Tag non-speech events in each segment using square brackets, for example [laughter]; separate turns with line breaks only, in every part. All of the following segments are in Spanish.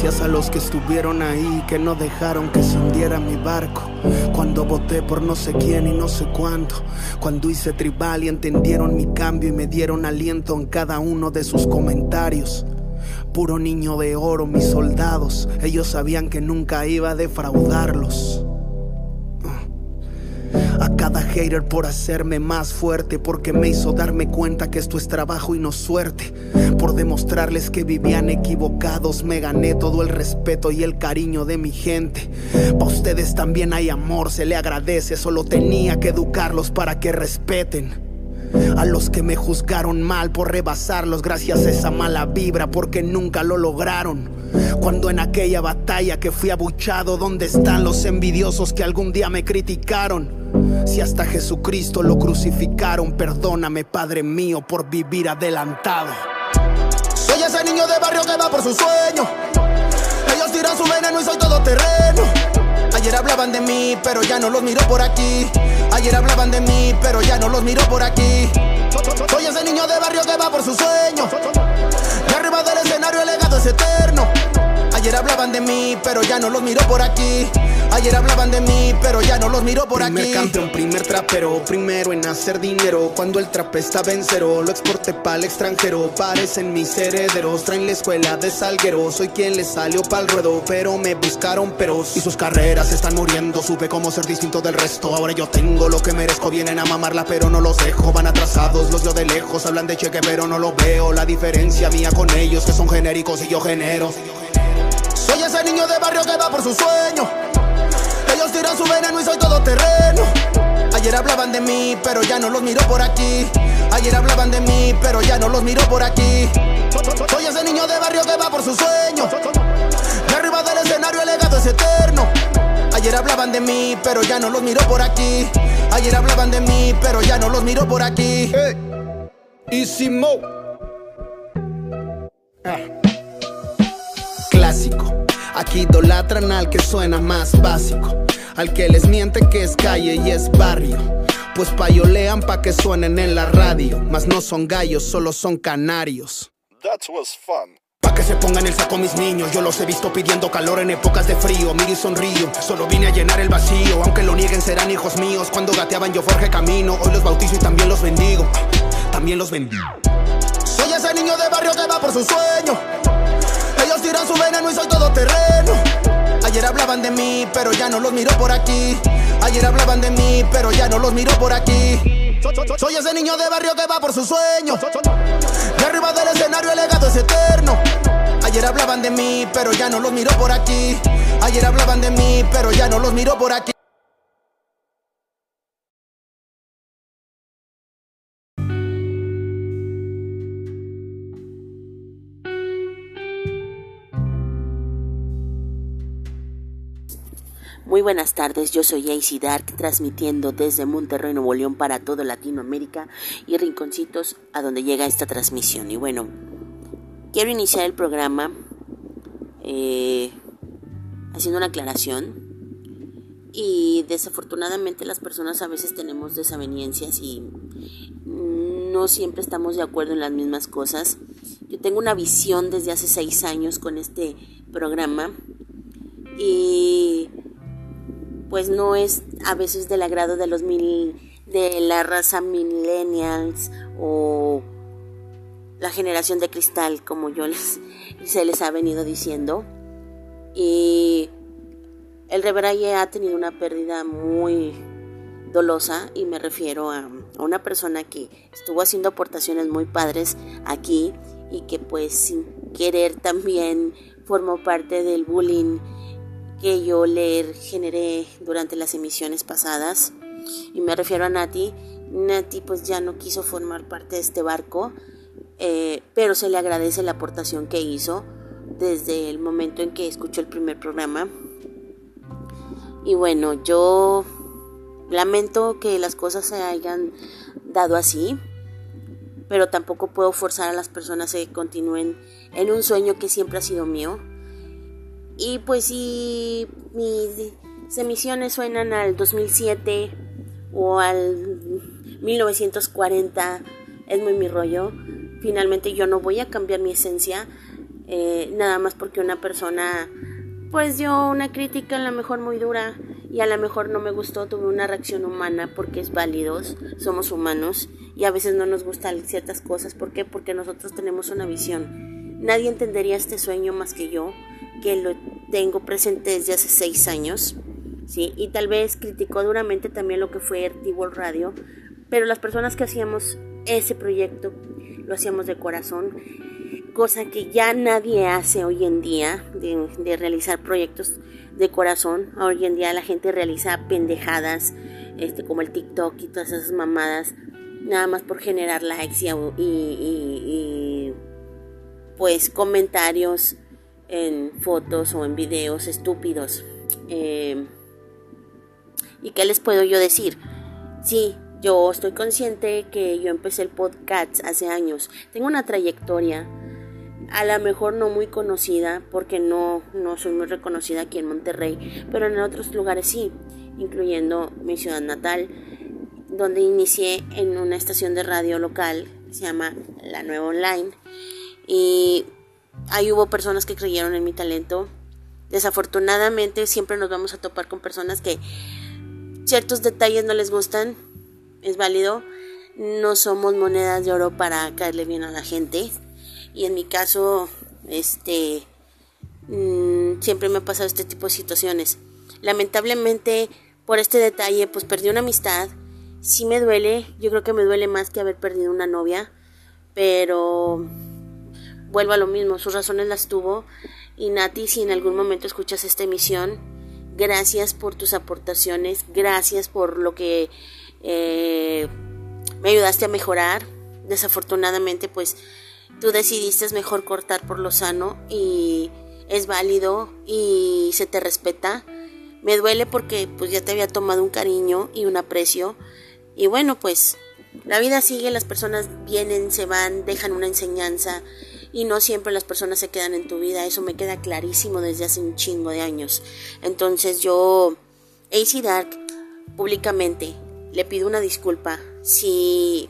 Gracias a los que estuvieron ahí, que no dejaron que se hundiera mi barco. Cuando voté por no sé quién y no sé cuándo. Cuando hice tribal y entendieron mi cambio y me dieron aliento en cada uno de sus comentarios. Puro niño de oro, mis soldados. Ellos sabían que nunca iba a defraudarlos. A cada hater por hacerme más fuerte, porque me hizo darme cuenta que esto es trabajo y no suerte. Por demostrarles que vivían equivocados, me gané todo el respeto y el cariño de mi gente. Pa' ustedes también hay amor, se le agradece, solo tenía que educarlos para que respeten. A los que me juzgaron mal por rebasarlos gracias a esa mala vibra porque nunca lo lograron. Cuando en aquella batalla que fui abuchado, ¿dónde están los envidiosos que algún día me criticaron? Si hasta Jesucristo lo crucificaron, perdóname, Padre mío, por vivir adelantado. Soy ese niño de barrio que va por su sueño. Ellos tiran su veneno y soy todo terreno. Ayer hablaban de mí, pero ya no los miro por aquí. Ayer hablaban de mí, pero ya no los miro por aquí. Soy ese niño de barrio que va por su sueño. Y arriba del escenario el legado es eterno. Ayer hablaban de mí, pero ya no los miro por aquí. Ayer hablaban de mí, pero ya no los miro por
primer
aquí.
campeón, primer trapero, primero en hacer dinero. Cuando el trap está vencero, lo exporté pa'l extranjero. Parecen mis herederos, traen la escuela de salguero. Soy quien les salió pa'l ruedo, pero me buscaron peros. Y sus carreras están muriendo, supe cómo ser distinto del resto. Ahora yo tengo lo que merezco, vienen a mamarla, pero no los dejo. Van atrasados, los veo de lejos, hablan de cheque, pero no lo veo. La diferencia mía con ellos, que son genéricos y yo genero.
Soy ese niño de barrio que va por su sueño. Ellos tiran su veneno y soy todo terreno. Ayer hablaban de mí, pero ya no los miro por aquí. Ayer hablaban de mí, pero ya no los miro por aquí. Soy ese niño de barrio que va por su sueño. Y arriba del escenario el legado es eterno. Ayer hablaban de mí, pero ya no los miro por aquí. Ayer hablaban de mí, pero ya no los miro por aquí.
Easy Mo. Ah. Clásico. Aquí idolatran al que suena más básico. Al que les miente que es calle y es barrio. Pues payolean pa' que suenen en la radio. Mas no son gallos, solo son canarios.
That was fun.
Pa' que se pongan el saco mis niños, yo los he visto pidiendo calor en épocas de frío. Miro y sonrío, solo vine a llenar el vacío. Aunque lo nieguen, serán hijos míos. Cuando gateaban, yo forjé camino. Hoy los bautizo y también los bendigo. También los bendigo.
Soy ese niño de barrio que va por su sueño. Ellos tiran su veneno y soy todo terreno. Ayer hablaban de mí, pero ya no los miro por aquí. Ayer hablaban de mí, pero ya no los miro por aquí. Soy ese niño de barrio que va por su sueño. Y arriba del escenario el legado es eterno. Ayer hablaban de mí, pero ya no los miro por aquí. Ayer hablaban de mí, pero ya no los miro por aquí.
Muy buenas tardes, yo soy AC Dark, transmitiendo desde Monterrey, Nuevo León para todo Latinoamérica y rinconcitos a donde llega esta transmisión. Y bueno, quiero iniciar el programa eh, haciendo una aclaración. Y desafortunadamente las personas a veces tenemos desavenencias y no siempre estamos de acuerdo en las mismas cosas. Yo tengo una visión desde hace seis años con este programa y pues no es a veces del agrado de los mil de la raza millennials o la generación de cristal como yo les se les ha venido diciendo. Y el Reveraye ha tenido una pérdida muy dolosa y me refiero a, a una persona que estuvo haciendo aportaciones muy padres aquí y que pues sin querer también formó parte del bullying que yo le generé durante las emisiones pasadas. Y me refiero a Nati. Nati pues ya no quiso formar parte de este barco, eh, pero se le agradece la aportación que hizo desde el momento en que escuchó el primer programa. Y bueno, yo lamento que las cosas se hayan dado así, pero tampoco puedo forzar a las personas a que continúen en un sueño que siempre ha sido mío. Y pues si mis emisiones suenan al 2007 o al 1940, es muy mi rollo. Finalmente yo no voy a cambiar mi esencia. eh, nada más porque una persona pues dio una crítica a lo mejor muy dura y a lo mejor no me gustó, tuve una reacción humana porque es válido, somos humanos y a veces no nos gustan ciertas cosas, ¿por qué? Porque nosotros tenemos una visión. Nadie entendería este sueño más que yo, que lo tengo presente desde hace seis años, ¿sí? Y tal vez criticó duramente también lo que fue World Radio, pero las personas que hacíamos ese proyecto lo hacíamos de corazón cosa que ya nadie hace hoy en día, de, realizar proyectos de corazón. Hoy en día la gente realiza pendejadas, este, como el TikTok y todas esas mamadas, nada más por generar likes y, pues comentarios en fotos o en videos estúpidos. Eh, ¿Y qué les puedo yo decir? Sí, yo estoy consciente que yo empecé el podcast hace años. Tengo una trayectoria a lo mejor no muy conocida, porque no, no soy muy reconocida aquí en Monterrey, pero en otros lugares sí, incluyendo mi ciudad natal, donde inicié en una estación de radio local, se llama La Nueva Online, y ahí hubo personas que creyeron en mi talento. Desafortunadamente siempre nos vamos a topar con personas que ciertos detalles no les gustan, es válido, no somos monedas de oro para caerle bien a la gente y en mi caso, este, mm, siempre me ha pasado este tipo de situaciones. Lamentablemente, por este detalle, pues perdí una amistad. Sí me duele, yo creo que me duele más que haber perdido una novia, pero vuelvo a lo mismo, sus razones las tuvo. Y Nati, si en algún momento escuchas esta emisión, gracias por tus aportaciones, gracias por lo que eh, me ayudaste a mejorar. Desafortunadamente, pues tú decidiste mejor cortar por lo sano y es válido y se te respeta. Me duele porque pues ya te había tomado un cariño y un aprecio y bueno pues la vida sigue, las personas vienen, se van, dejan una enseñanza y no siempre las personas se quedan en tu vida, eso me queda clarísimo desde hace un chingo de años. Entonces yo, AC Dark, públicamente le pido una disculpa si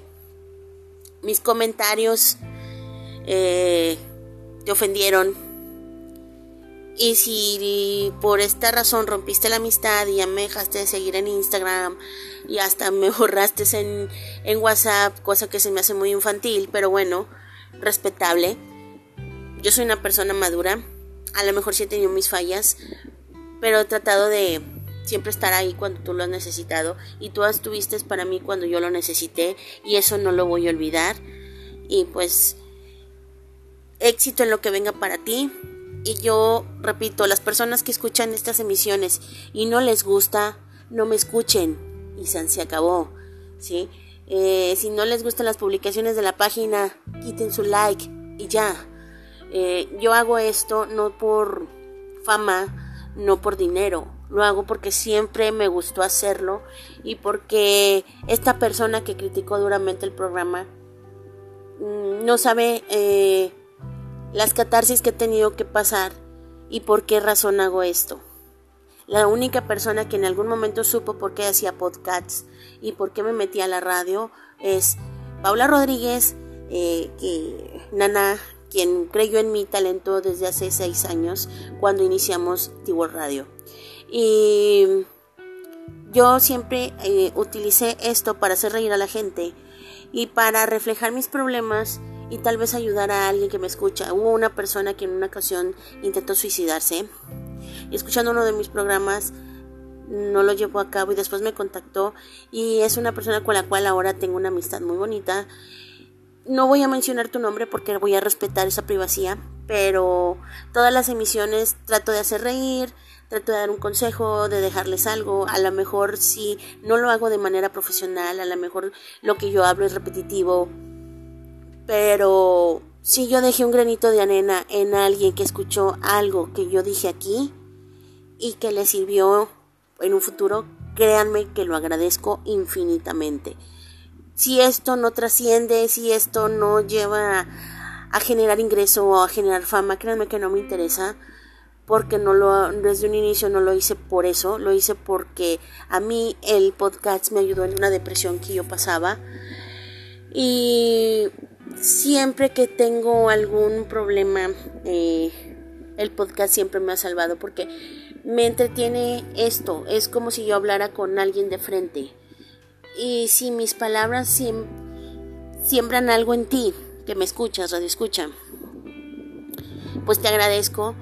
mis comentarios eh, te ofendieron. Y si por esta razón rompiste la amistad y ya me dejaste de seguir en Instagram y hasta me [laughs] borraste en, en WhatsApp, cosa que se me hace muy infantil, pero bueno, respetable. Yo soy una persona madura, a lo mejor sí he tenido mis fallas, pero he tratado de siempre estar ahí cuando tú lo has necesitado y tú estuviste para mí cuando yo lo necesité y eso no lo voy a olvidar. Y pues éxito en lo que venga para ti. Y yo repito, las personas que escuchan estas emisiones y no les gusta, no me escuchen. Y se acabó. ¿sí? Eh, si no les gustan las publicaciones de la página, quiten su like y ya. Eh, yo hago esto no por fama, no por dinero. Lo hago porque siempre me gustó hacerlo y porque esta persona que criticó duramente el programa mm, no sabe eh, las catarsis que he tenido que pasar y por qué razón hago esto. La única persona que en algún momento supo por qué hacía podcasts y por qué me metí a la radio es Paula Rodríguez, eh, que, Nana, quien creyó en mi talento desde hace seis años cuando iniciamos Tiwor Radio. Y yo siempre eh, utilicé esto para hacer reír a la gente y para reflejar mis problemas y tal vez ayudar a alguien que me escucha. Hubo una persona que en una ocasión intentó suicidarse y escuchando uno de mis programas no lo llevó a cabo y después me contactó y es una persona con la cual ahora tengo una amistad muy bonita. No voy a mencionar tu nombre porque voy a respetar esa privacidad, pero todas las emisiones trato de hacer reír, trato de dar un consejo, de dejarles algo. A lo mejor si no lo hago de manera profesional, a lo mejor lo que yo hablo es repetitivo, pero si yo dejé un granito de arena en alguien que escuchó algo que yo dije aquí y que le sirvió en un futuro, créanme que lo agradezco infinitamente. Si esto no trasciende, si esto no lleva a generar ingreso o a generar fama, créanme que no me interesa porque no lo desde un inicio no lo hice por eso, lo hice porque a mí el podcast me ayudó en una depresión que yo pasaba y siempre que tengo algún problema, eh, el podcast siempre me ha salvado porque me entretiene esto. Es como si yo hablara con alguien de frente. Y si mis palabras siembran algo en ti, que me escuchas, radio escucha, pues te agradezco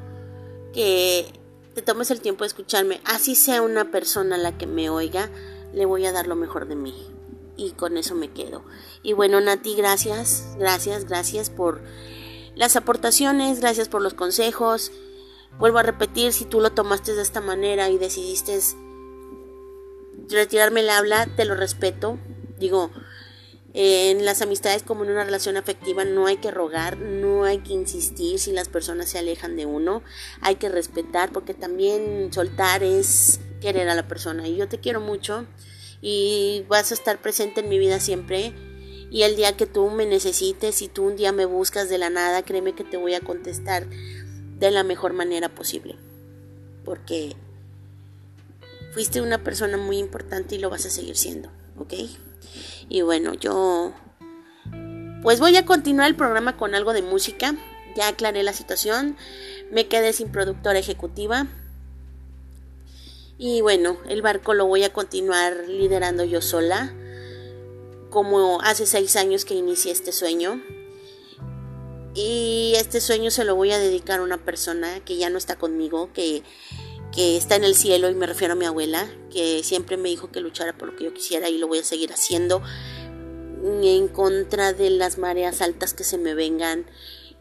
que te tomes el tiempo de escucharme. Así sea una persona la que me oiga, le voy a dar lo mejor de mí. Y con eso me quedo. Y bueno, Nati, gracias, gracias, gracias por las aportaciones, gracias por los consejos. Vuelvo a repetir, si tú lo tomaste de esta manera y decidiste retirarme el habla, te lo respeto. Digo, en las amistades como en una relación afectiva no hay que rogar, no hay que insistir si las personas se alejan de uno, hay que respetar porque también soltar es querer a la persona y yo te quiero mucho y vas a estar presente en mi vida siempre y el día que tú me necesites y tú un día me buscas de la nada, créeme que te voy a contestar de la mejor manera posible. Porque fuiste una persona muy importante y lo vas a seguir siendo, ¿ok? Y bueno, yo pues voy a continuar el programa con algo de música. Ya aclaré la situación. Me quedé sin productora ejecutiva. Y bueno, el barco lo voy a continuar liderando yo sola. Como hace seis años que inicié este sueño. Y este sueño se lo voy a dedicar a una persona que ya no está conmigo, que, está en el cielo, y me refiero a mi abuela, que siempre me dijo que luchara por lo que yo quisiera y lo voy a seguir haciendo en contra de las mareas altas que se me vengan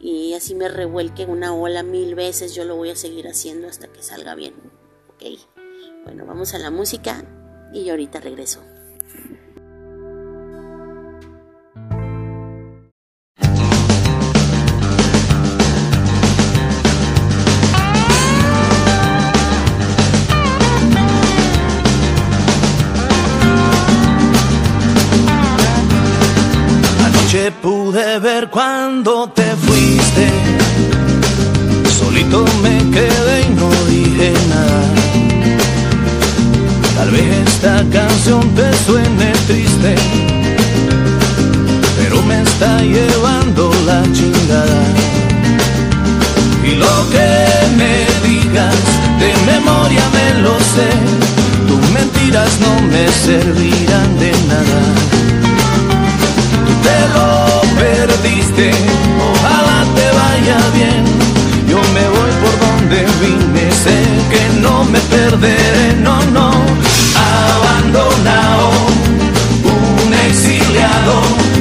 y así me revuelque una ola mil veces, yo lo voy a seguir haciendo hasta que salga bien. Ok, bueno, vamos a la música y ahorita regreso.
Pude ver cuando te fuiste. Solito me quedé y no dije nada. Tal vez esta canción te suene triste, pero me está llevando la chingada. Y lo que me digas de memoria me lo sé, tus mentiras no me servirán de nada lo perdiste, ojalá te vaya bien. Yo me voy por donde vine, sé que no me perderé, no, no. Abandonado, un exiliado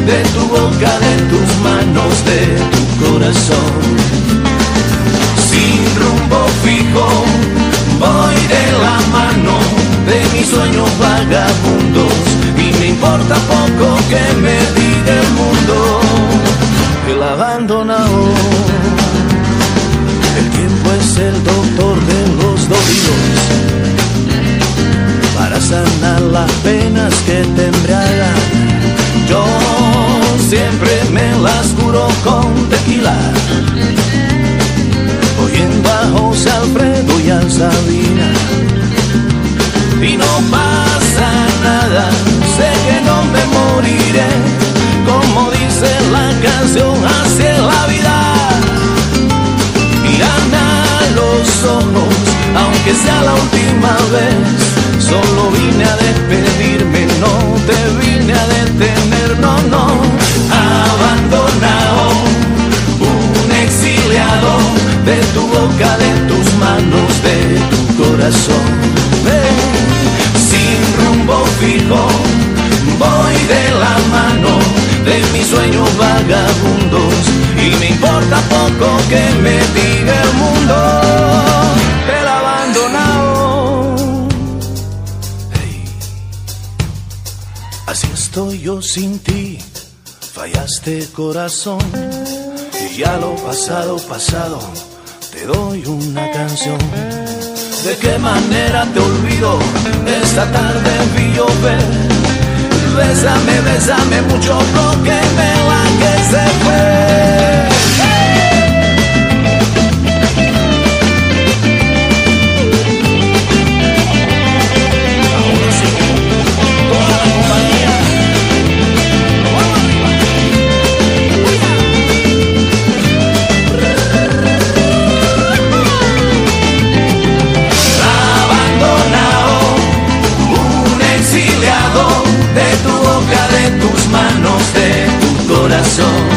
de tu boca, de tus manos, de tu corazón. Y ya lo pasado pasado te doy una canción de qué manera te olvido. Esta tarde vi llover. Bésame, bésame mucho porque me la que se fue.
manos de tu corazón.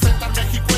representa
México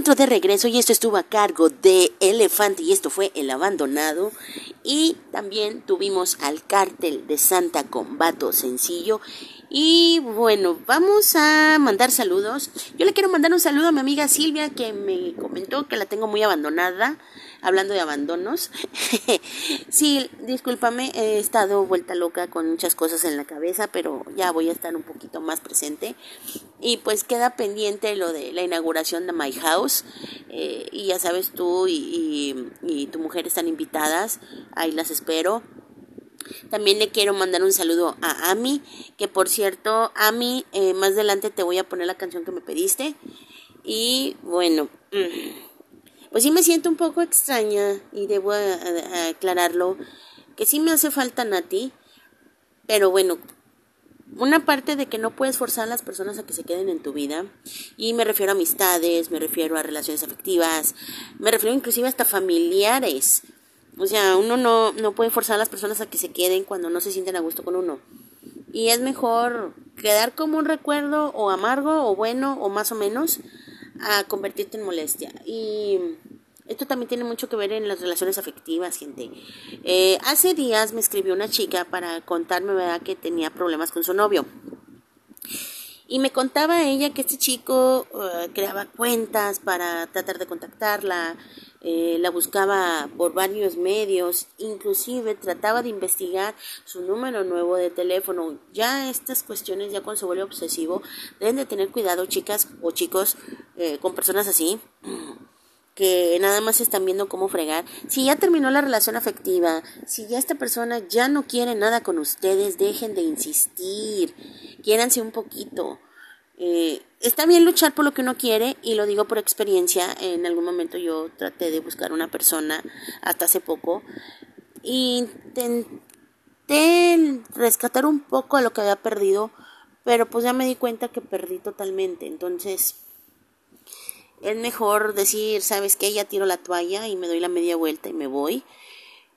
regreso y esto estuvo a cargo de Elefante y esto fue El Abandonado. Y también tuvimos al cártel de Santa Combato Sencillo. Y bueno, vamos a mandar saludos. Yo le quiero mandar un saludo a mi amiga Silvia que me comentó que la tengo muy abandonada hablando de abandonos. [laughs] sí, discúlpame, he estado vuelta loca con muchas cosas en la cabeza, pero ya voy a estar un poquito más presente. Y pues queda pendiente lo de la inauguración de My House. Eh, y ya sabes, tú y, tu mujer están invitadas. Ahí las espero. También le quiero mandar un saludo a Ami, que por cierto, Ami, eh, más adelante te voy a poner la canción que me pediste. Y bueno, [clears throat] pues sí me siento un poco extraña y debo aclararlo, que sí me hace falta Nati, pero bueno, una parte de que no puedes forzar a las personas a que se queden en tu vida, y me refiero a amistades, me refiero a relaciones afectivas, me refiero inclusive hasta familiares. O sea, uno no, no puede forzar a las personas a que se queden cuando no se sienten a gusto con uno. Y es mejor quedar como un recuerdo o amargo o bueno o más o menos a convertirte en molestia. Y esto también tiene mucho que ver en las relaciones afectivas, gente. Eh, hace días me escribió una chica para contarme ¿verdad? que tenía problemas con su novio. Y me contaba ella que este chico eh, creaba cuentas para tratar de contactarla, eh, la buscaba por varios medios, inclusive trataba de investigar su número nuevo de teléfono. Ya estas cuestiones, ya cuando se vuelve obsesivo, deben de tener cuidado chicas o chicos eh, con personas así [clears throat] que nada más están viendo cómo fregar. Si ya terminó la relación afectiva, si ya esta persona ya no quiere nada con ustedes, dejen de insistir, quiéranse un poquito. Eh, está bien luchar por lo que uno quiere y lo digo por experiencia. En algún momento yo traté de buscar una persona hasta hace poco. Intenté rescatar un poco de lo que había perdido, pero pues ya me di cuenta que perdí totalmente. Entonces es mejor decir, sabes que ya tiro la toalla y me doy la media vuelta y me voy.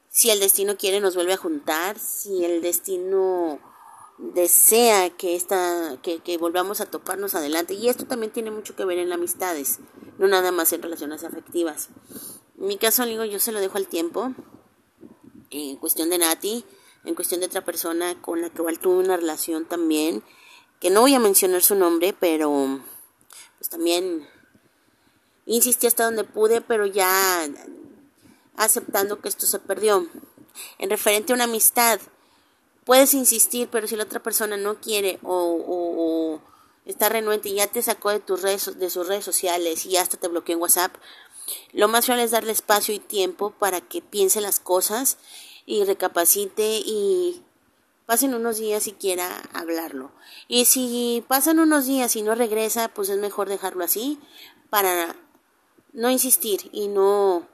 Si el destino quiere nos vuelve a juntar, si el destino desea que esta que, que volvamos a toparnos adelante y esto también tiene mucho que ver en amistades no nada más en relaciones afectivas en mi caso digo yo se lo dejo al tiempo en cuestión de Nati en cuestión de otra persona con la que igual tuve una relación también que no voy a mencionar su nombre pero pues también Insistí hasta donde pude, pero ya aceptando que esto se perdió. En referente a una amistad, puedes insistir, pero si la otra persona no quiere o, está renuente y ya te sacó de tus redes, de sus redes sociales y hasta te bloqueó en WhatsApp, lo más real es darle espacio y tiempo para que piense las cosas y recapacite y pasen unos días y quiera hablarlo. Y si pasan unos días y no regresa, pues es mejor dejarlo así para no insistir y no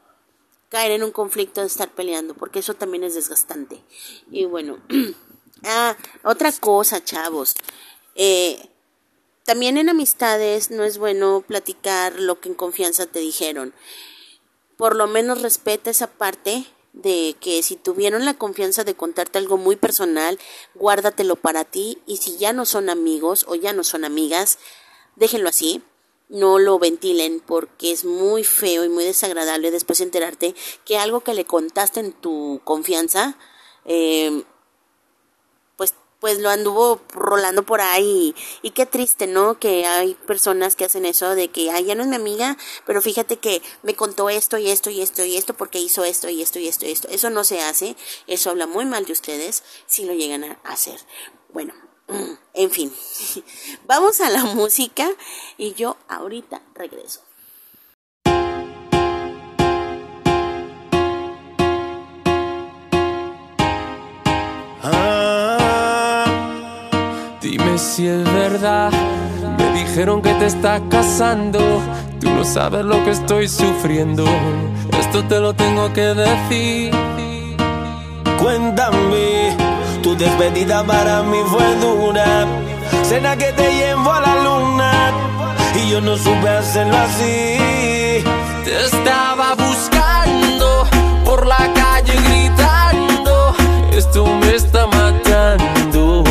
caer en un conflicto de estar peleando, porque eso también es desgastante. Y bueno, [clears throat] ah, otra cosa, chavos. Eh, también en amistades no es bueno platicar lo que en confianza te dijeron. Por lo menos respeta esa parte de que si tuvieron la confianza de contarte algo muy personal, guárdatelo para ti y si ya no son amigos o ya no son amigas, déjenlo así no lo ventilen porque es muy feo y muy desagradable después enterarte que algo que le contaste en tu confianza, em, pues, pues lo anduvo rolando por ahí. Y, qué triste, ¿no? Que hay personas que hacen eso de que, ay, ya no es mi amiga, pero fíjate que me contó esto y esto y esto y esto porque hizo esto y esto y esto y esto. Eso no se hace, eso habla muy mal de ustedes si lo llegan a hacer. Bueno, en fin, [laughs] vamos a la música y yo ahorita regreso.
Ah, dime si es verdad. Me dijeron que te estás casando. Tú no sabes lo que estoy sufriendo. Esto te lo tengo que decir.
Cuéntame despedida para mí fue dura. Cena que te llevo a la luna. Y yo no supe hacerlo así.
Te estaba buscando por la calle gritando. Esto me está matando.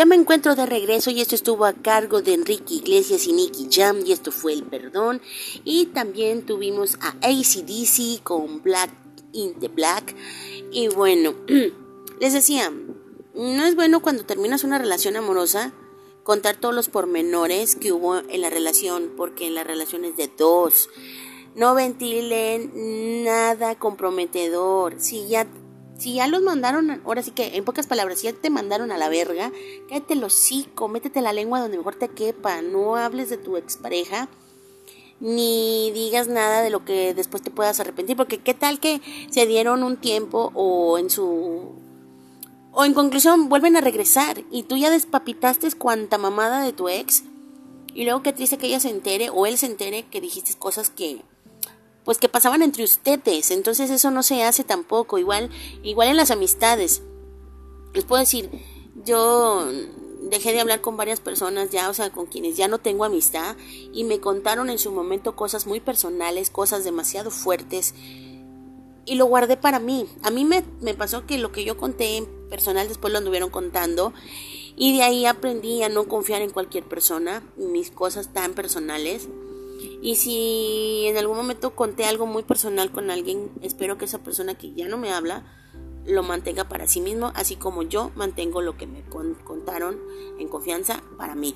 ya me encuentro de regreso y esto estuvo a cargo de Enrique Iglesias y Nicky Jam y esto fue El Perdón. Y también tuvimos a ACDC con Black in the Black. Y bueno, [clears throat] les decía, no es bueno cuando terminas una relación amorosa contar todos los pormenores que hubo en la relación, porque en la relación es de dos. No ventilen nada comprometedor. Si ya si ya los mandaron, ahora sí que en pocas palabras, si ya te mandaron a la verga, cállate el hocico, métete la lengua donde mejor te quepa, no hables de tu expareja, ni digas nada de lo que después te puedas arrepentir, porque qué tal que se dieron un tiempo o en su... O en conclusión vuelven a regresar y tú ya despapitaste cuanta mamada de tu ex y luego qué triste que ella se entere o él se entere que dijiste cosas que pues que pasaban entre ustedes. Entonces eso no se hace tampoco. Igual, igual en las amistades. Les puedo decir, yo dejé de hablar con varias personas ya, o sea, con quienes ya no tengo amistad y me contaron en su momento cosas muy personales, cosas demasiado fuertes y lo guardé para mí. A mí me, me pasó que lo que yo conté en personal después lo anduvieron contando y de ahí aprendí a no confiar en cualquier persona, mis cosas tan personales. Y si en algún momento conté algo muy personal con alguien, espero que esa persona que ya no me habla lo mantenga para sí mismo, así como yo mantengo lo que me contaron en confianza para mí.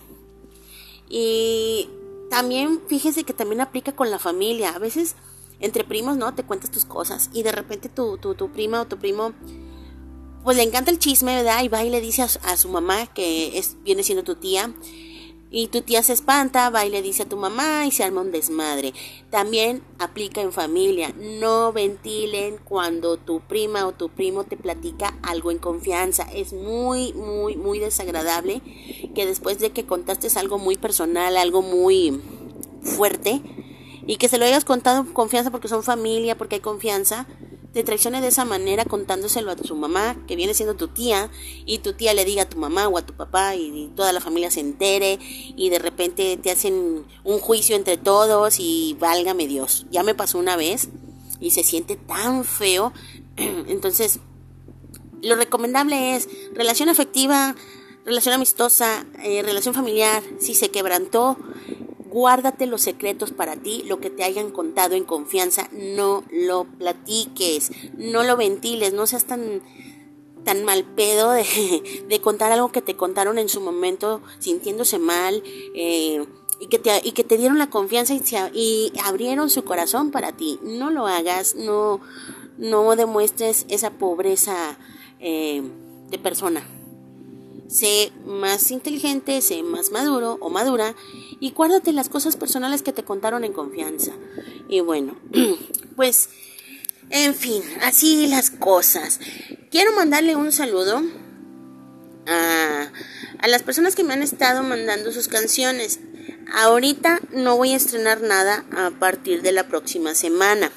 Y también fíjese que también aplica con la familia. A veces entre primos, ¿no? Te cuentas tus cosas y de repente tu, tu, prima o tu primo pues le encanta el chisme, ¿verdad? Y va y le dice a, a su mamá, que es, viene siendo tu tía, y tu tía se espanta, va y le dice a tu mamá y se arma un desmadre. También aplica en familia. No ventilen cuando tu prima o tu primo te platica algo en confianza. Es muy, muy, muy desagradable que después de que contaste algo muy personal, algo muy fuerte, y que se lo hayas contado en confianza porque son familia, porque hay confianza, te traicione de esa manera contándoselo a su mamá, que viene siendo tu tía, y tu tía le diga a tu mamá o a tu papá y, toda la familia se entere y de repente te hacen un juicio entre todos y válgame Dios. Ya me pasó una vez y se siente tan feo. [clears throat] Entonces, lo recomendable es relación afectiva, relación amistosa, eh, relación familiar, si se quebrantó, Guárdate los secretos para ti, lo que te hayan contado en confianza, no lo platiques, no lo ventiles, no seas tan tan mal pedo de, [laughs] de contar algo que te contaron en su momento sintiéndose mal eh, y, que te, y que te dieron la confianza y, abrieron su corazón para ti. No lo hagas, no, no demuestres esa pobreza eh, de persona sé más inteligente, sé más maduro o madura y guárdate las cosas personales que te contaron en confianza. Y bueno, [clears throat] pues, en fin, así las cosas. Quiero mandarle un saludo a, a las personas que me han estado mandando sus canciones. Ahorita no voy a estrenar nada a partir de la próxima semana.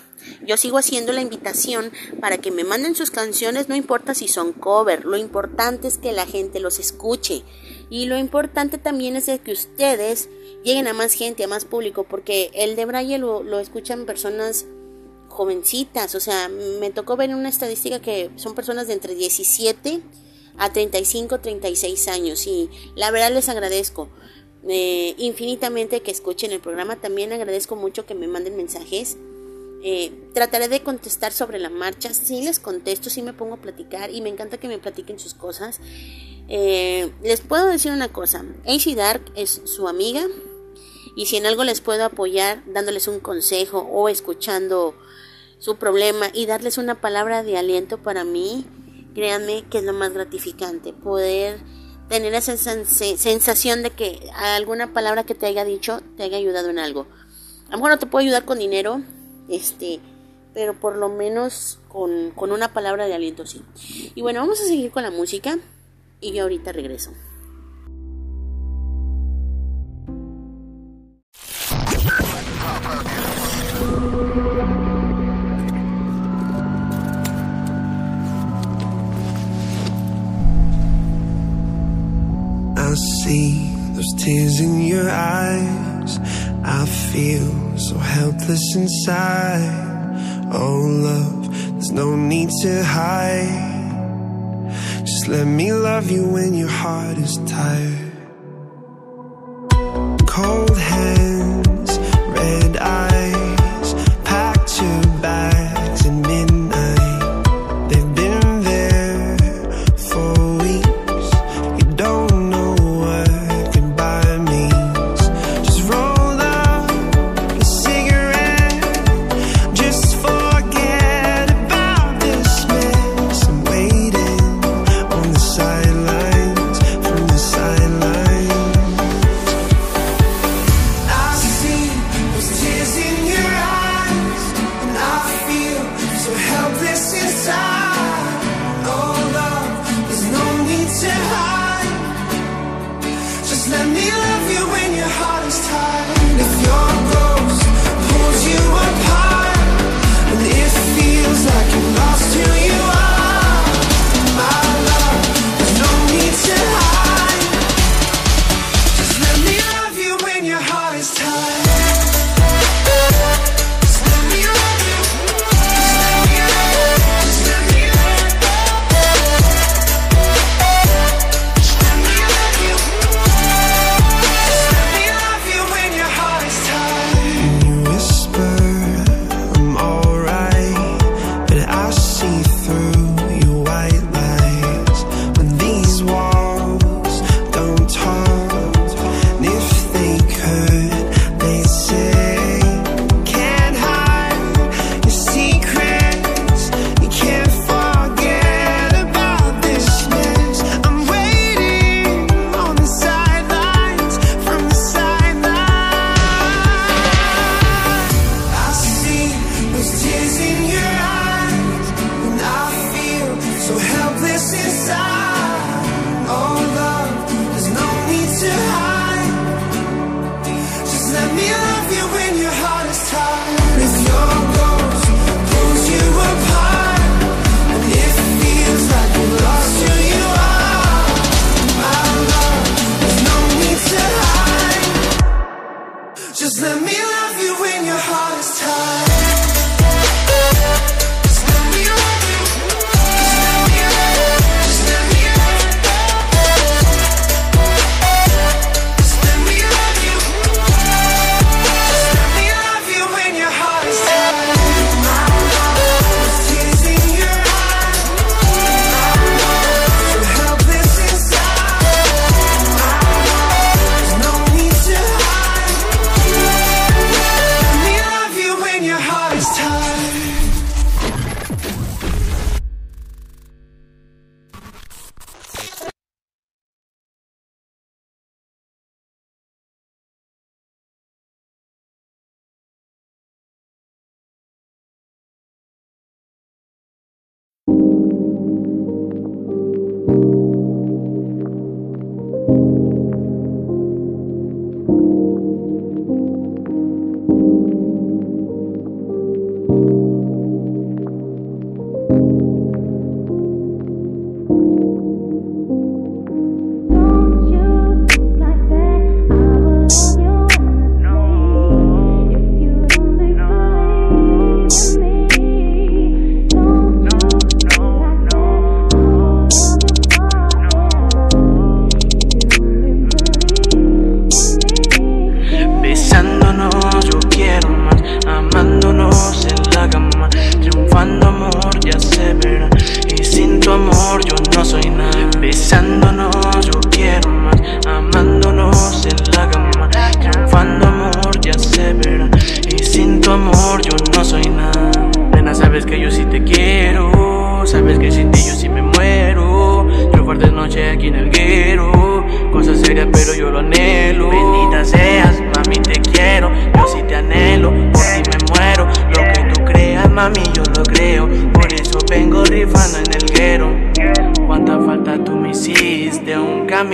Yo sigo haciendo la invitación para que me manden sus canciones, no importa si son cover, lo importante es que la gente los escuche. Y lo importante también es que ustedes lleguen a más gente, a más público, porque el de Braille lo, lo escuchan personas jovencitas, o sea, me tocó ver una estadística que son personas de entre 17 a 35, 36 años. Y la verdad les agradezco eh, infinitamente que escuchen el programa, también agradezco mucho que me manden mensajes eh, trataré de contestar sobre la marcha. Si les contesto, si me pongo a platicar y me encanta que me platiquen sus cosas. Eh, les puedo decir una cosa. AC Dark es su amiga y si en algo les puedo apoyar dándoles un consejo o escuchando su problema y darles una palabra de aliento para mí, créanme que es lo más gratificante. Poder tener esa sensación de que alguna palabra que te haya dicho te haya ayudado en algo. A lo mejor no te puedo ayudar con dinero, este, pero por lo menos con, con una palabra de aliento sí. Y bueno, vamos a seguir con la música y yo ahorita regreso.
I see those tears in your eyes. I feel so helpless inside. Oh love, there's no need to hide. Just let me love you when your heart is tired.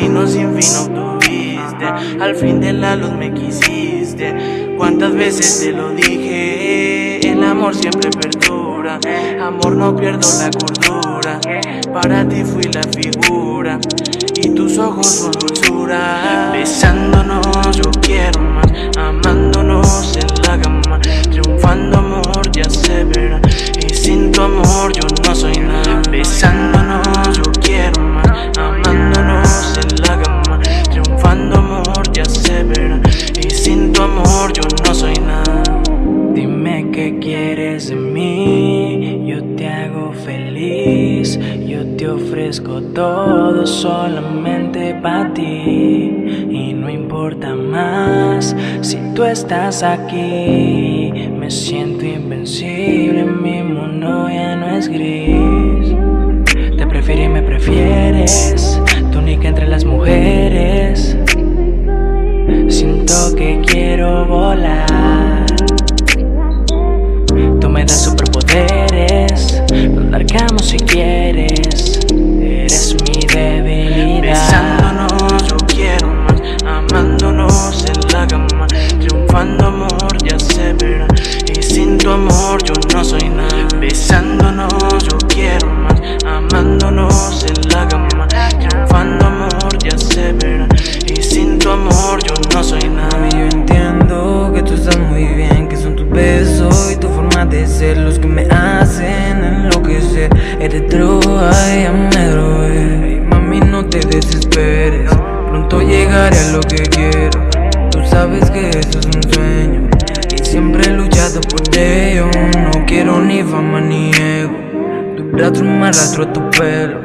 camino sin fin obtuviste, al fin de la luz me quisiste. ¿Cuántas veces te lo dije? El amor siempre perdura, amor no pierdo la cordura. Para ti fui la figura y tus ojos son dulzura. Besándonos yo quiero más, amándonos en la cama, triunfando amor ya se verá. Y sin tu amor yo no soy nada. Besándonos yo quiero tu amor yo no soy nada. Dime qué quieres de mí, yo te hago feliz, yo te ofrezco todo solamente para ti. Y no
importa más si tú estás aquí, me siento invencible, mi mundo ya no es gris. Te prefiero y me prefieres. A tu pelo.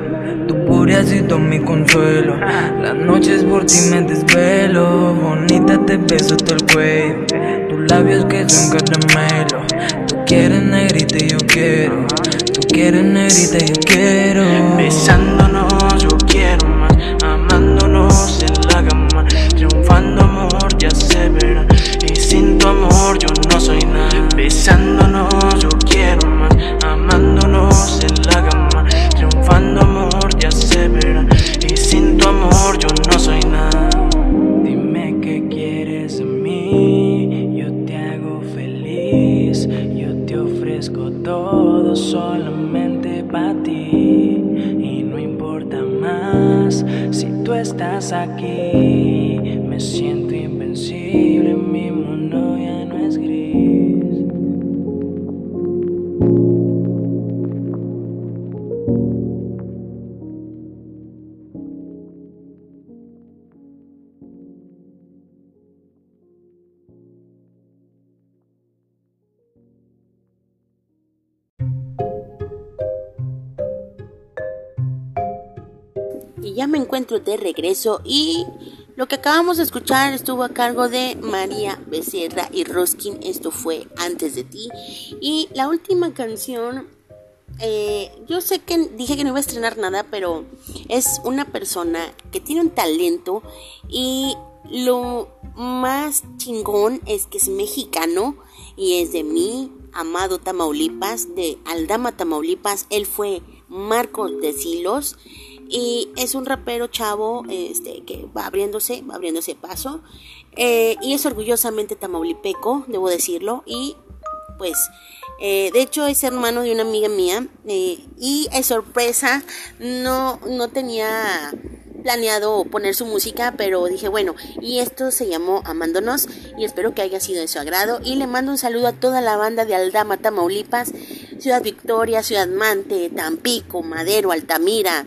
Tu sido mi consuelo. Las noches por ti me desvelo. Bonita te beso todo el cuello. Tus labios que son caramelo. Tú quieres negrita y yo quiero. Tú quieres negrita y yo quiero.
Besándonos, yo quiero más. Amándonos en la cama. Triunfando, amor, ya se verá. Y sin tu amor, yo no soy nada. Besándonos, yo quiero estás aquí.
Encuentro de regreso y lo que acabamos de escuchar estuvo a cargo de María Becerra y Roskin. Esto fue Antes de ti. Y la última canción, eh, yo sé que dije que no iba a estrenar nada, pero es una persona que tiene un talento y lo más chingón es que es mexicano y es de mi amado Tamaulipas, de Aldama Tamaulipas. Él fue Marcos de Silos y es un rapero chavo este que va abriéndose va abriéndose paso eh, y es orgullosamente tamaulipeco debo decirlo y pues eh, de hecho es hermano de una amiga mía eh, y es sorpresa no no tenía planeado poner su música pero dije bueno y esto se llamó Amándonos y espero que haya sido de su agrado y le mando un saludo a toda la banda de Aldama Tamaulipas Ciudad Victoria Ciudad Mante Tampico Madero Altamira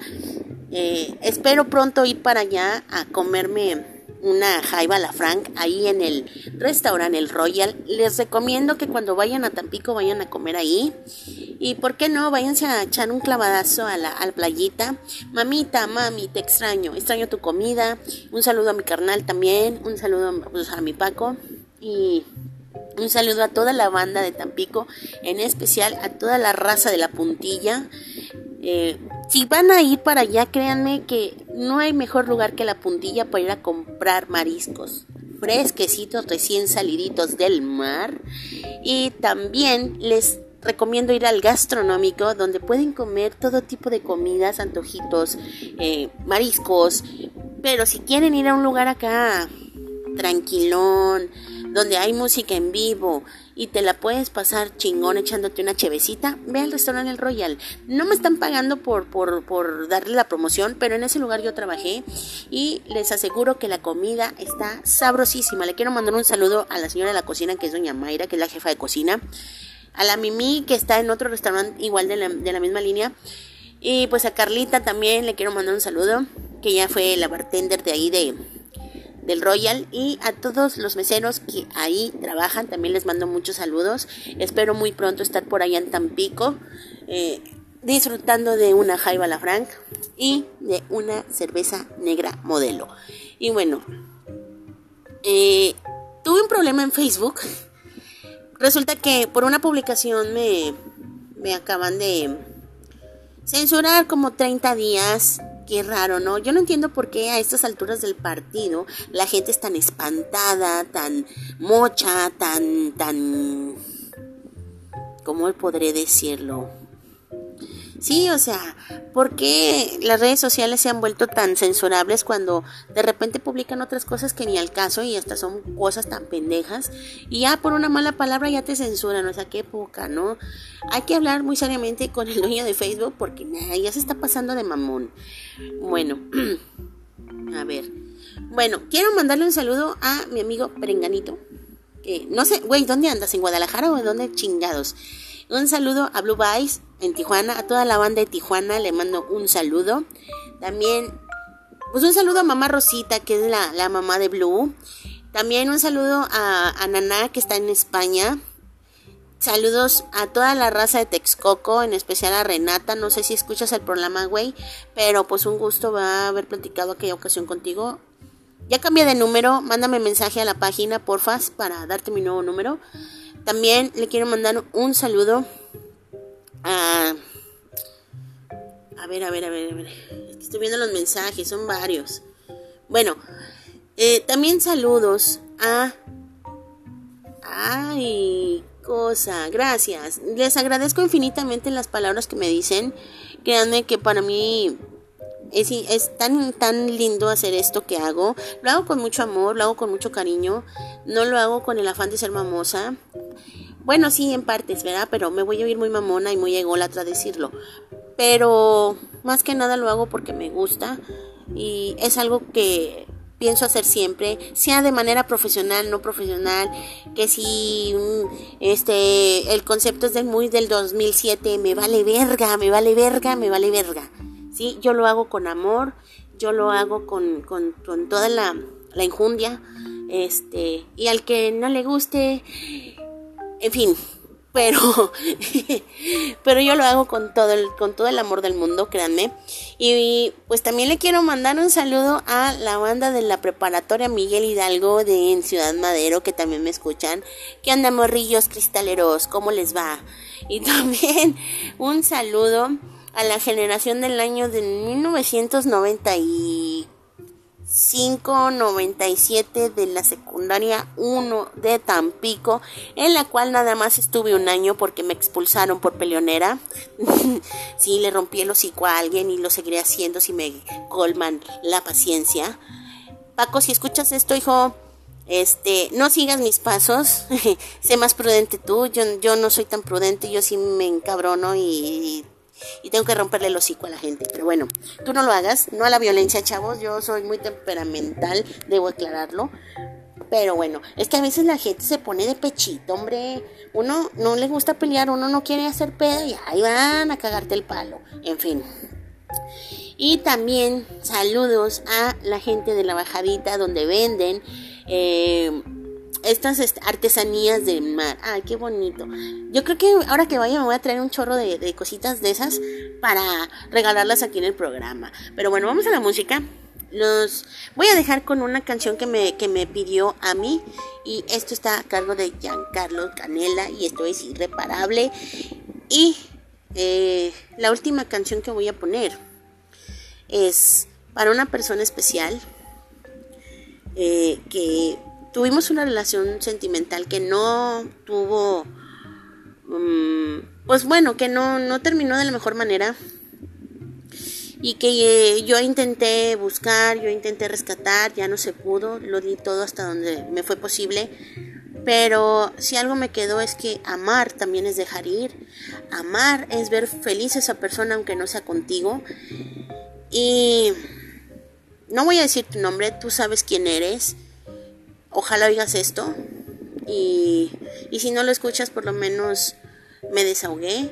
eh, espero pronto ir para allá a comerme una jaiba la Frank ahí en el restaurante El Royal. Les recomiendo que cuando vayan a Tampico vayan a comer ahí. Y por qué no, váyanse a echar un clavadazo a la, a la playita. Mamita, mami, te extraño. Extraño tu comida. Un saludo a mi carnal también. Un saludo pues, a mi Paco. Y un saludo a toda la banda de Tampico. En especial a toda la raza de la puntilla. Eh, si van a ir para allá, créanme que no hay mejor lugar que la puntilla para ir a comprar mariscos fresquecitos, recién saliditos del mar. Y también les recomiendo ir al gastronómico donde pueden comer todo tipo de comidas, antojitos, eh, mariscos. Pero si quieren ir a un lugar acá tranquilón, donde hay música en vivo y te la puedes pasar chingón echándote una chevecita, ve al restaurante El Royal. No me están pagando por, por, por darle la promoción, pero en ese lugar yo trabajé y les aseguro que la comida está sabrosísima. Le quiero mandar un saludo a la señora de la cocina, que es doña Mayra, que es la jefa de cocina. A la Mimi, que está en otro restaurante igual de la, de la misma línea. Y pues a Carlita también le quiero mandar un saludo, que ya fue la bartender de ahí de, del Royal y a todos los meseros que ahí trabajan también les mando muchos saludos espero muy pronto estar por allá en Tampico eh, disfrutando de una jaiba la franc y de una cerveza negra modelo. Y bueno, eh, tuve un problema en Facebook. Resulta que por una publicación me, me acaban de censurar como 30 días. Qué raro, ¿no? Yo no entiendo por qué a estas alturas del partido la gente es tan espantada, tan mocha, tan, tan... ¿Cómo podré decirlo? Sí, o sea, ¿por qué las redes sociales se han vuelto tan censurables cuando de repente publican otras cosas que ni al caso y hasta son cosas tan pendejas? Y ya por una mala palabra ya te censuran, o sea, qué poca, ¿no? Hay que hablar muy seriamente con el dueño de Facebook porque nah, ya se está pasando de mamón. Bueno, [clears throat] a ver. Bueno, quiero mandarle un saludo a mi amigo Perenganito. Que no sé, güey, ¿dónde andas? ¿En Guadalajara o en dónde chingados? Un saludo a Blue Vice en Tijuana, a toda la banda de Tijuana le mando un saludo. También, pues un saludo a mamá Rosita, que es la, la mamá de Blue. También un saludo a, a Naná, que está en España. Saludos a toda la raza de Texcoco, en especial a Renata. No sé si escuchas el programa, güey, pero pues un gusto va a haber platicado aquella ocasión contigo. Ya cambié de número, mándame mensaje a la página, porfas, para darte mi nuevo número. También le quiero mandar un saludo a... A ver, a ver, a ver, a ver. Estoy viendo los mensajes, son varios. Bueno, eh, también saludos a... Ay, cosa, gracias. Les agradezco infinitamente las palabras que me dicen. Créanme que para mí es, tan, lindo hacer esto que hago. Lo hago con mucho amor, lo hago con mucho cariño. No lo hago con el afán de ser mamosa. Bueno, sí, en partes, ¿verdad? Pero me voy a oír muy mamona y muy ególatra decirlo. Pero más que nada lo hago porque me gusta y es algo que pienso hacer siempre, sea de manera profesional, no profesional, que si mm, este el concepto es del muy del 2007, me vale verga, me vale verga, me vale verga. Sí, yo lo hago con amor, yo lo hago con, con, toda la, la injundia, este, y al que no le guste, en fin, pero [laughs] pero yo lo hago con todo el con todo el amor del mundo, créanme. Y pues también le quiero mandar un saludo a la banda de la preparatoria Miguel Hidalgo de en Ciudad Madero que también me escuchan. ¿Qué onda, morrillos cristaleros? ¿Cómo les va? Y [laughs] también un saludo a la generación del año de 1995 97 de la secundaria 1 de Tampico, en la cual nada más estuve un año porque me expulsaron por peleonera. [laughs] sí, le rompí el hocico a alguien y lo seguiré haciendo si me colman la paciencia. Paco, si escuchas esto, hijo, este, no sigas mis pasos, [laughs] sé más prudente tú, yo, yo no soy tan prudente, yo sí me encabrono y tengo que romperle el hocico a la gente. Pero bueno, tú no lo hagas, no a la violencia, chavos. Yo soy muy temperamental, debo aclararlo. Pero bueno, es que a veces la gente se pone de pechito, hombre. Uno no le gusta pelear, uno no quiere hacer pedo y ahí van a cagarte el palo. En fin. Y también saludos a la gente de la bajadita donde venden eh, estas est- artesanías del mar. Ay, qué bonito. Yo creo que ahora que vaya me voy a traer un chorro de, de cositas de esas para regalarlas aquí en el programa. Pero bueno, vamos a la música. Los voy a dejar con una canción que me, que me pidió a mí. Y esto está a cargo de Giancarlo Canela. Y esto es irreparable. Y eh, la última canción que voy a poner es para una persona especial eh, que tuvimos una relación sentimental que no tuvo, mm, pues bueno, que no, no terminó de la mejor manera y que eh, yo intenté buscar, yo intenté rescatar, ya no se pudo, lo di todo hasta donde me fue posible. Pero si algo me quedó es que amar también es dejar ir. Amar es ver feliz a esa persona aunque no sea contigo. Y no voy a decir tu nombre, tú sabes quién eres ojalá oigas esto y, y si no lo escuchas por lo menos me desahogué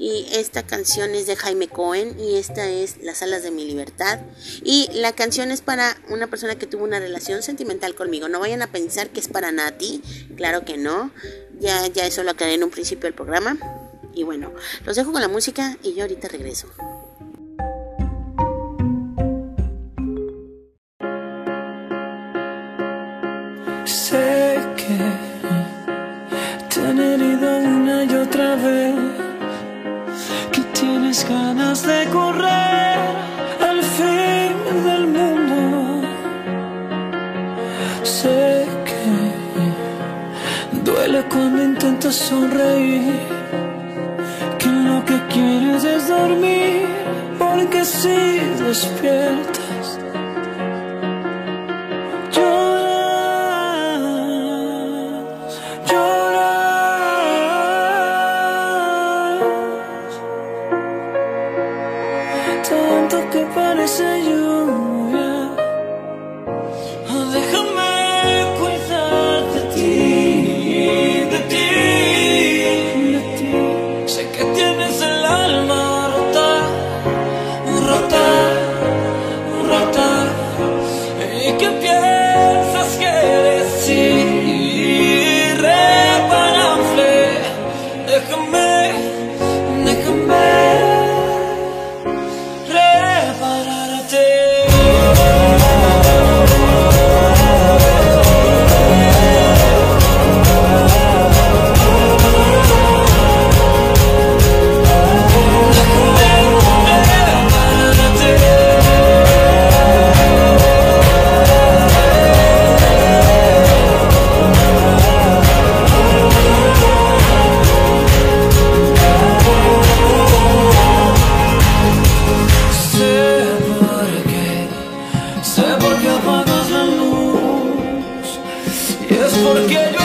y esta canción es de Jaime Cohen y esta es Las alas de mi libertad y la canción es para una persona que tuvo una relación sentimental conmigo. No vayan a pensar que es para Nati, claro que no. Ya ya eso lo aclaré en un principio del programa. Y bueno, los dejo con la música y yo ahorita regreso.
Sé que te han herido una y otra vez, que tienes ganas de correr al fin del mundo. Sé que duele cuando intentas sonreír, que lo que quieres es dormir, porque si despiertas porque yo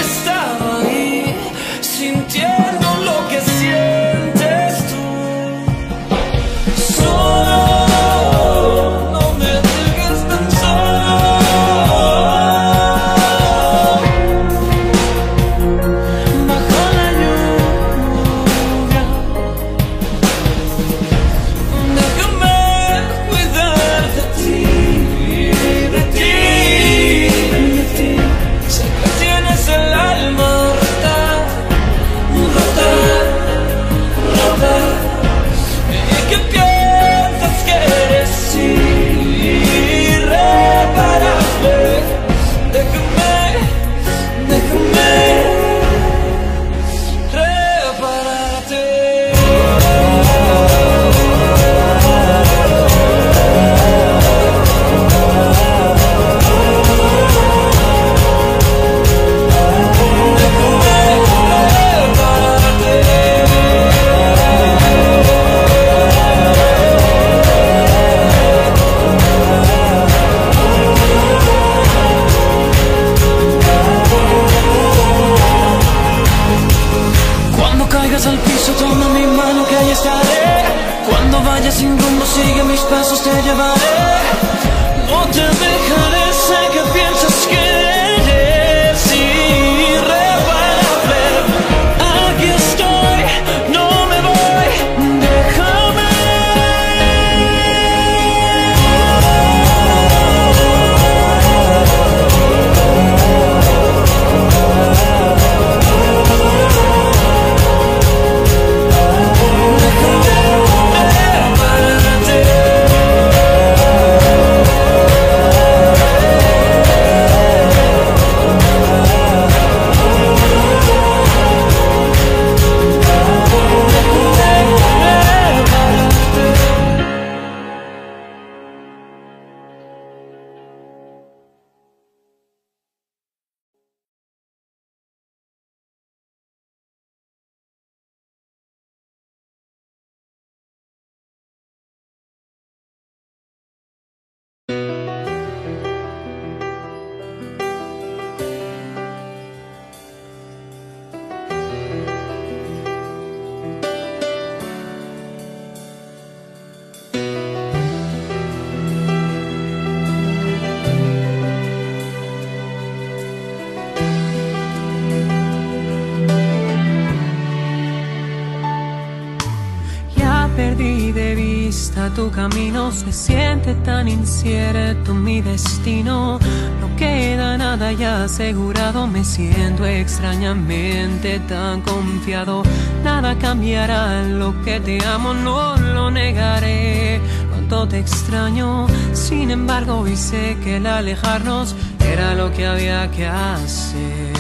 camino se siente tan incierto mi destino. No queda nada ya asegurado, me siento extrañamente tan confiado. Nada cambiará lo que te amo, no lo negaré. Cuánto te extraño, sin embargo, hoy sé que el alejarnos era lo que había que hacer.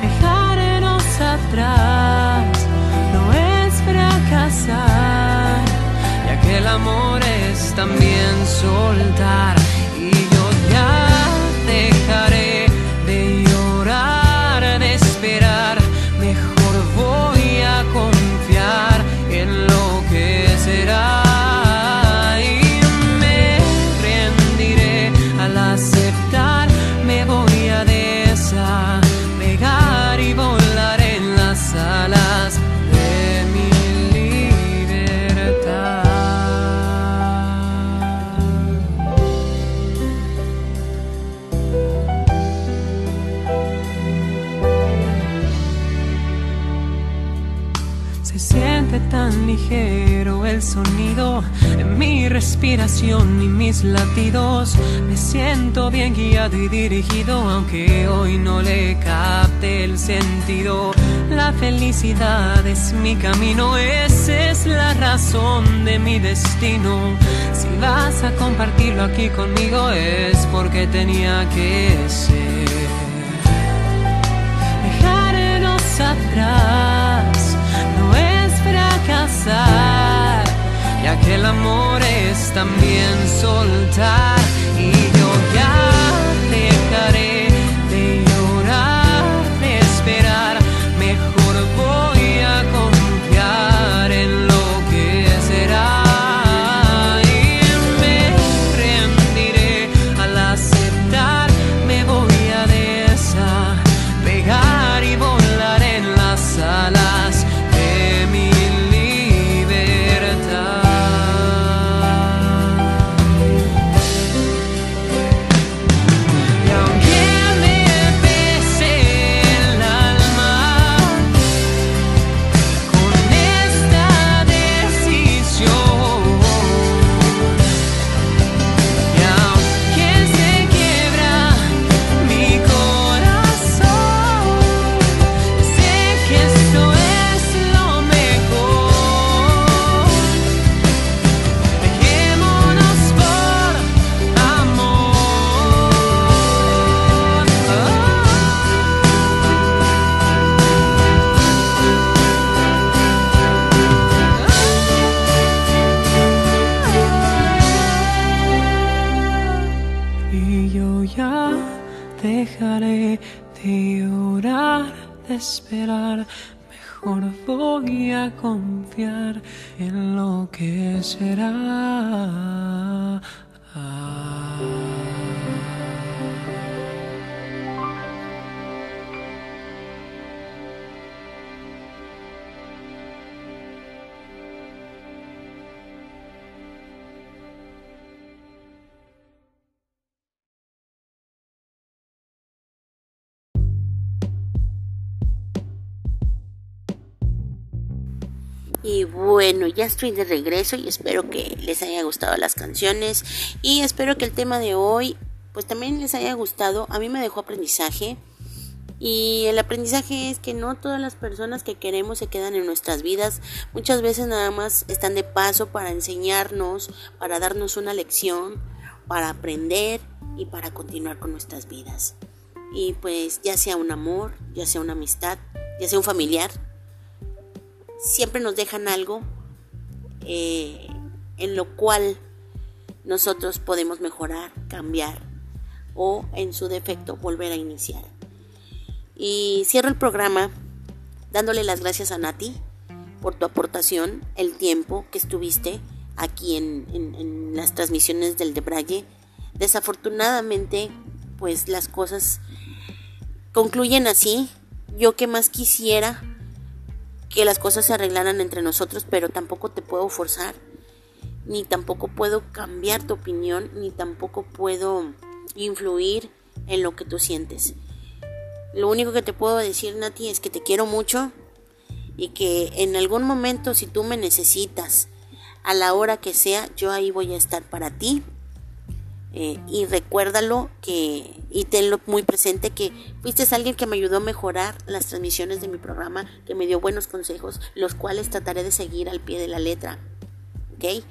Dejarnos atrás no es fracasar, el amor es también soltar. Y yo ya dejaré de llorar, de esperar, mejor voy a confiar en lo que será. El sonido en mi respiración y mis latidos. Me siento bien guiado y dirigido, aunque hoy no le capte el sentido. La felicidad es mi camino, esa es la razón de mi destino. Si vas a compartirlo aquí conmigo es porque tenía que ser. Dejarnos atrás no es fracasar, ya que el amor es también soltar. Será. Y
bueno, ya estoy de regreso y espero que les haya gustado las canciones y espero que el tema de hoy pues también les haya gustado. A mí me dejó aprendizaje y el aprendizaje es que no todas las personas que queremos se quedan en nuestras vidas. Muchas veces nada más están de paso para enseñarnos, para darnos una lección, para aprender y para continuar con nuestras vidas. Y pues ya sea un amor, ya sea una amistad, ya sea un familiar, siempre nos dejan algo eh, en lo cual nosotros podemos mejorar, cambiar o en su defecto volver a iniciar. Y cierro el programa dándole las gracias a Nati por tu aportación, el tiempo que estuviste aquí en, las transmisiones del de Braille. Desafortunadamente, pues las cosas concluyen así. Yo que más quisiera que las cosas se arreglaran entre nosotros, pero tampoco te puedo forzar, ni tampoco puedo cambiar tu opinión, ni tampoco puedo influir en lo que tú sientes. Lo único que te puedo decir, Nati, es que te quiero mucho y que en algún momento, si tú me necesitas a la hora que sea, yo ahí voy a estar para ti. Eh, y recuérdalo que y tenlo muy presente que fuiste alguien que me ayudó a mejorar las transmisiones de mi programa, que me dio buenos consejos, los cuales trataré de seguir al pie de la letra. ¿Ok?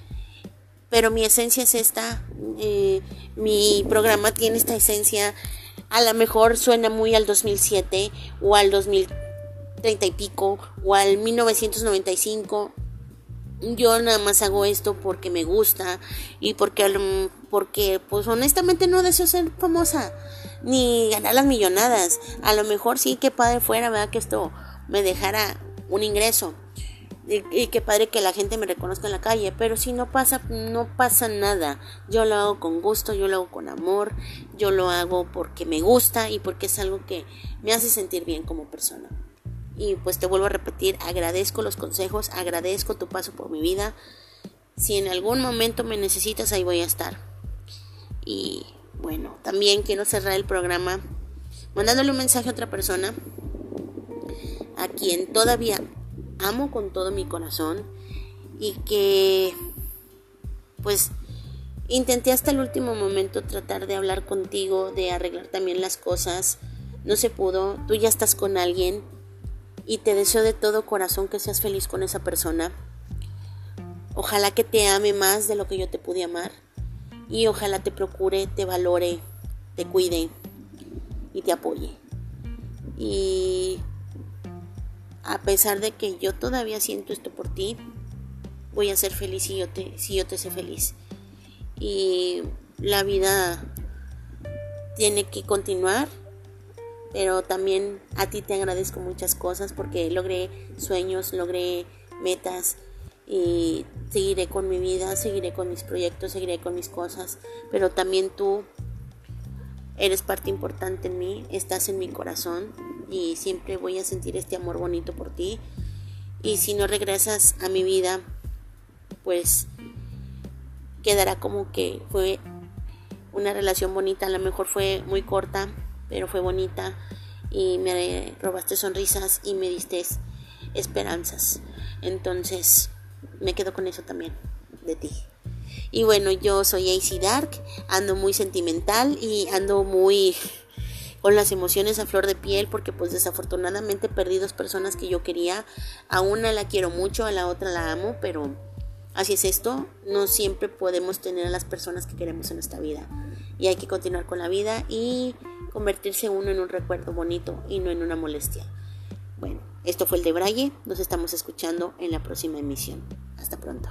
Pero mi esencia es esta, eh, mi programa tiene esta esencia, a lo mejor suena muy al 2007 o al 2030 y pico o al 1995 yo nada más hago esto porque me gusta y porque porque pues honestamente no deseo ser famosa ni ganar las millonadas. A lo mejor sí que padre fuera verdad que esto me dejara un ingreso. Y, y qué padre que la gente me reconozca en la calle pero si no pasa no pasa nada. Yo lo hago con gusto yo lo hago con amor yo lo hago porque me gusta y porque es algo que me hace sentir bien como persona y pues te vuelvo a repetir, agradezco los consejos, agradezco tu paso por mi vida. Si en algún momento me necesitas, ahí voy a estar. Y bueno, también quiero cerrar el programa mandándole un mensaje a otra persona a quien todavía amo con todo mi corazón y que pues intenté hasta el último momento tratar de hablar contigo, de arreglar también las cosas. No se pudo, tú ya estás con alguien y te deseo de todo corazón que seas feliz con esa persona. Ojalá que te ame más de lo que yo te pude amar y ojalá te procure, te valore, te cuide y te apoye. Y a pesar de que yo todavía siento esto por ti, voy a ser feliz si yo te, si yo te sé feliz. Y la vida tiene que continuar pero también a ti te agradezco muchas cosas porque logré sueños, logré metas y seguiré con mi vida, seguiré con mis proyectos, seguiré con mis cosas, pero también tú eres parte importante en mí, estás en mi corazón y siempre voy a sentir este amor bonito por ti. Y si no regresas a mi vida, pues quedará como que fue una relación bonita, a lo mejor fue muy corta, pero fue bonita y me robaste sonrisas y me diste esperanzas. Entonces, me quedo con eso también de ti. Y bueno, yo soy AC Dark, ando muy sentimental y ando muy con las emociones a flor de piel porque pues desafortunadamente perdí dos personas que yo quería. A una la quiero mucho, a la otra la amo, pero así es esto. No siempre podemos tener a las personas que queremos en esta vida. Y hay que continuar con la vida y convertirse uno en un recuerdo bonito y no en una molestia. Bueno, esto fue el de Braille. Nos estamos escuchando en la próxima emisión. Hasta pronto.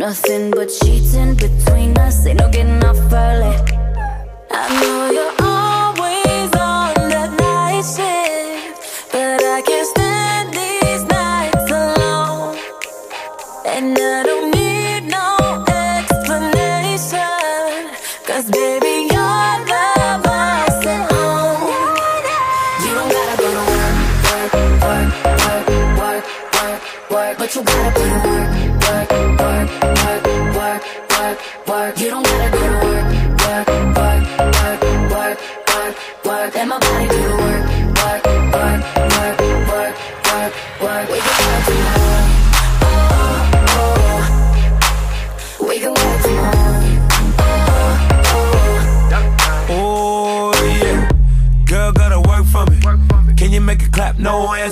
Nothing but cheating between us, ain't no getting off early. I know you're.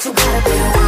what
you gotta.